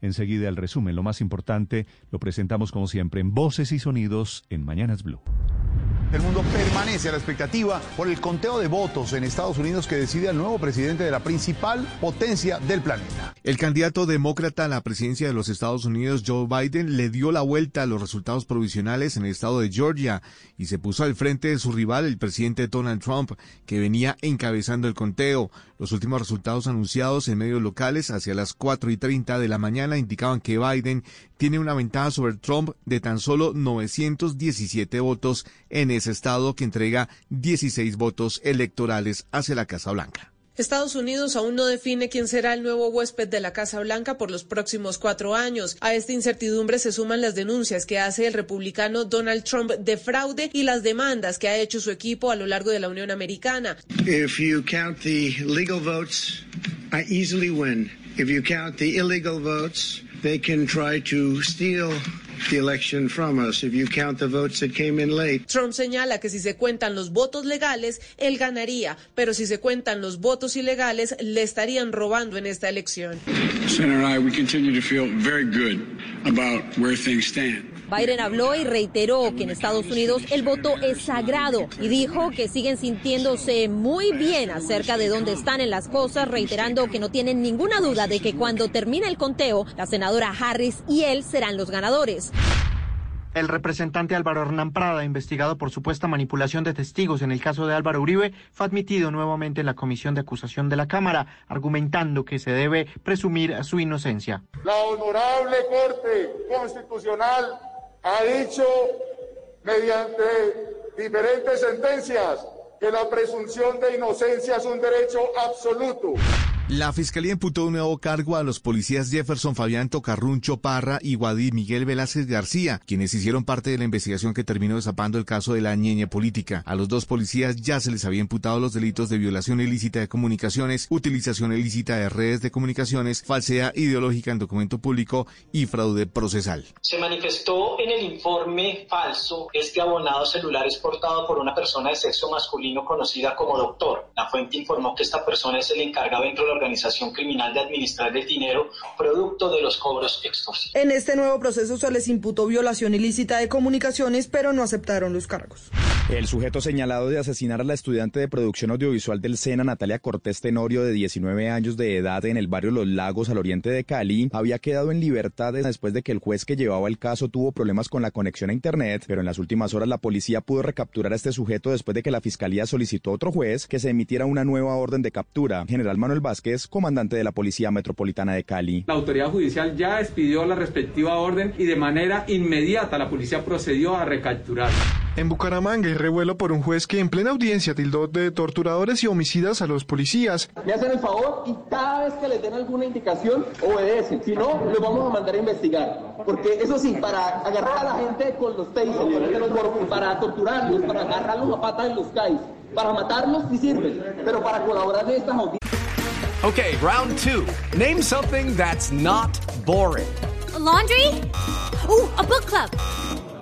Enseguida el resumen, lo más importante, lo presentamos como siempre en Voces y Sonidos en Mañanas Blue. El mundo permanece a la expectativa por el conteo de votos en Estados Unidos que decide al nuevo presidente de la principal potencia del planeta. El candidato demócrata a la presidencia de los Estados Unidos, Joe Biden, le dio la vuelta a los resultados provisionales en el estado de Georgia y se puso al frente de su rival, el presidente Donald Trump, que venía encabezando el conteo. Los últimos resultados anunciados en medios locales hacia las 4 y 30 de la mañana indicaban que Biden tiene una ventaja sobre Trump de tan solo 917 votos en ese estado que entrega 16 votos electorales hacia la Casa Blanca. Estados Unidos aún no define quién será el nuevo huésped de la Casa Blanca por los próximos cuatro años. A esta incertidumbre se suman las denuncias que hace el republicano Donald Trump de fraude y las demandas que ha hecho su equipo a lo largo de la Unión Americana. If you count the legal votes, I easily win. If you count the illegal votes, they can try to steal the election from us if you count the votes that came in late. Trump señala que si se cuentan los votos legales, él ganaría, pero si se cuentan los votos ilegales, le estarían robando en esta elección. Senator I, we continue to feel very good about where things stand. Biden habló y reiteró que en Estados Unidos el voto es sagrado y dijo que siguen sintiéndose muy bien acerca de dónde están en las cosas, reiterando que no tienen ninguna duda de que cuando termine el conteo, la senadora Harris y él serán los ganadores. El representante Álvaro Hernán Prada, investigado por supuesta manipulación de testigos en el caso de Álvaro Uribe, fue admitido nuevamente en la comisión de acusación de la Cámara, argumentando que se debe presumir su inocencia. La honorable Corte Constitucional ha dicho mediante diferentes sentencias que la presunción de inocencia es un derecho absoluto. La fiscalía imputó un nuevo cargo a los policías Jefferson Fabián Tocarruncho Parra y Guadí Miguel Velázquez García, quienes hicieron parte de la investigación que terminó desapando el caso de la ñeña política. A los dos policías ya se les había imputado los delitos de violación ilícita de comunicaciones, utilización ilícita de redes de comunicaciones, falsedad ideológica en documento público y fraude procesal. Se manifestó en el informe falso este abonado celular es portado por una persona de sexo masculino conocida como doctor. La fuente informó que esta persona es el encargado dentro de organización criminal de administrar el dinero producto de los cobros extorsivos. En este nuevo proceso se les imputó violación ilícita de comunicaciones, pero no aceptaron los cargos. El sujeto señalado de asesinar a la estudiante de producción audiovisual del SENA, Natalia Cortés Tenorio, de 19 años de edad, en el barrio Los Lagos, al oriente de Cali, había quedado en libertad después de que el juez que llevaba el caso tuvo problemas con la conexión a Internet, pero en las últimas horas la policía pudo recapturar a este sujeto después de que la fiscalía solicitó a otro juez que se emitiera una nueva orden de captura. General Manuel Vázquez comandante de la Policía Metropolitana de Cali. La autoridad judicial ya expidió la respectiva orden y de manera inmediata la policía procedió a recapturar. En Bucaramanga hay revuelo por un juez que en plena audiencia tildó de torturadores y homicidas a los policías. Me hacen el favor y cada vez que les den alguna indicación obedecen. Si no, los vamos a mandar a investigar. Porque eso sí, para agarrar a la gente con los tasers, para torturarlos, para agarrarlos a patas en los CAIs, para matarlos sí sirven, pero para colaborar en estas audiencias. Okay, round two. Name something that's not boring. A laundry? Ooh, a book club.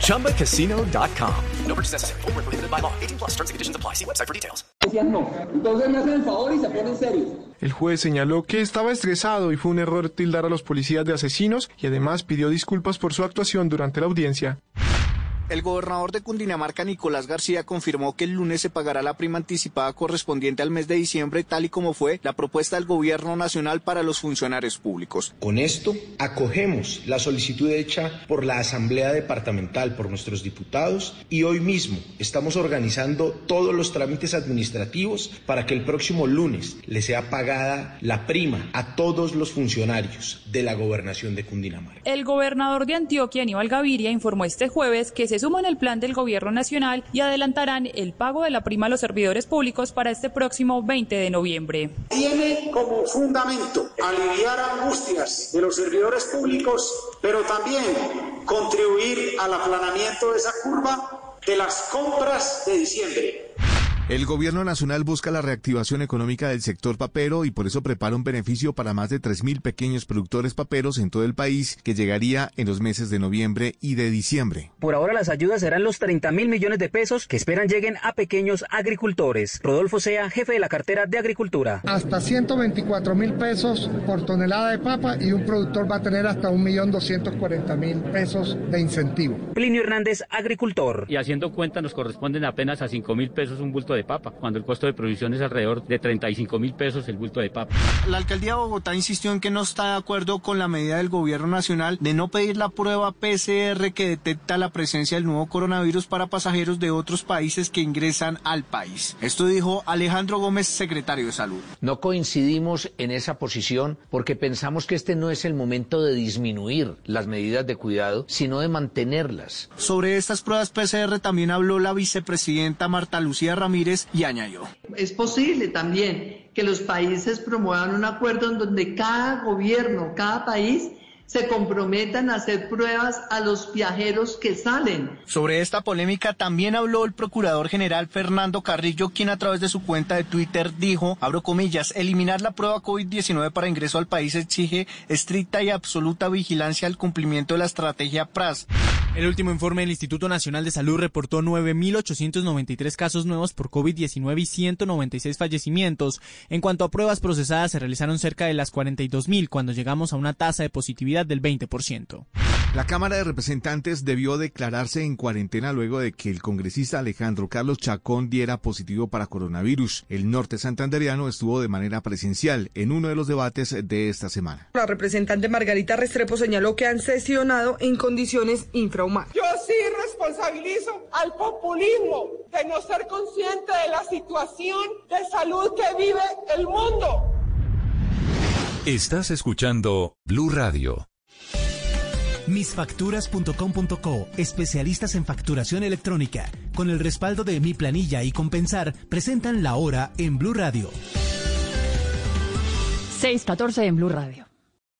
ChumbaCasino.com. No purchase necessary. Full prohibited by law. 18 plus terms and conditions apply. See website for details. No. Entonces me hacen el favor y se ponen serios. El juez señaló que estaba estresado y fue un error tildar a los policías de asesinos y además pidió disculpas por su actuación durante la audiencia. El gobernador de Cundinamarca, Nicolás García, confirmó que el lunes se pagará la prima anticipada correspondiente al mes de diciembre, tal y como fue la propuesta del gobierno nacional para los funcionarios públicos. Con esto, acogemos la solicitud hecha por la Asamblea Departamental, por nuestros diputados, y hoy mismo estamos organizando todos los trámites administrativos para que el próximo lunes le sea pagada la prima a todos los funcionarios de la gobernación de Cundinamarca. El gobernador de Antioquia, Aníbal Gaviria, informó este jueves que se suman al plan del gobierno nacional y adelantarán el pago de la prima a los servidores públicos para este próximo 20 de noviembre. Tiene como fundamento aliviar angustias de los servidores públicos, pero también contribuir al aplanamiento de esa curva de las compras de diciembre. El gobierno nacional busca la reactivación económica del sector papero y por eso prepara un beneficio para más de 3.000 pequeños productores paperos en todo el país que llegaría en los meses de noviembre y de diciembre. Por ahora las ayudas serán los 30 mil millones de pesos que esperan lleguen a pequeños agricultores. Rodolfo Sea, jefe de la cartera de Agricultura. Hasta 124 mil pesos por tonelada de papa y un productor va a tener hasta 1.240.000 pesos de incentivo. Plinio Hernández, agricultor. Y haciendo cuenta nos corresponden apenas a 5 mil pesos un bulto de papa, cuando el costo de producción es alrededor de 35 mil pesos el bulto de papa. La alcaldía de Bogotá insistió en que no está de acuerdo con la medida del gobierno nacional de no pedir la prueba PCR que detecta la presencia del nuevo coronavirus para pasajeros de otros países que ingresan al país. Esto dijo Alejandro Gómez, secretario de Salud. No coincidimos en esa posición porque pensamos que este no es el momento de disminuir las medidas de cuidado, sino de mantenerlas. Sobre estas pruebas PCR también habló la vicepresidenta Marta Lucía Ramírez y añadió. Es posible también que los países promuevan un acuerdo en donde cada gobierno, cada país se comprometan a hacer pruebas a los viajeros que salen. Sobre esta polémica también habló el procurador general Fernando Carrillo, quien a través de su cuenta de Twitter dijo, abro comillas, eliminar la prueba COVID-19 para ingreso al país exige estricta y absoluta vigilancia al cumplimiento de la estrategia PRAS. El último informe del Instituto Nacional de Salud reportó 9.893 casos nuevos por COVID-19 y 196 fallecimientos. En cuanto a pruebas procesadas, se realizaron cerca de las 42.000 cuando llegamos a una tasa de positividad del 20%. La Cámara de Representantes debió declararse en cuarentena luego de que el congresista Alejandro Carlos Chacón diera positivo para coronavirus. El norte santanderiano estuvo de manera presencial en uno de los debates de esta semana. La representante Margarita Restrepo señaló que han sesionado en condiciones Yo sí responsabilizo al populismo de no ser consciente de la situación de salud que vive el mundo. Estás escuchando Blue Radio. Misfacturas.com.co, especialistas en facturación electrónica, con el respaldo de Mi Planilla y Compensar, presentan la hora en Blue Radio. 6:14 en Blue Radio.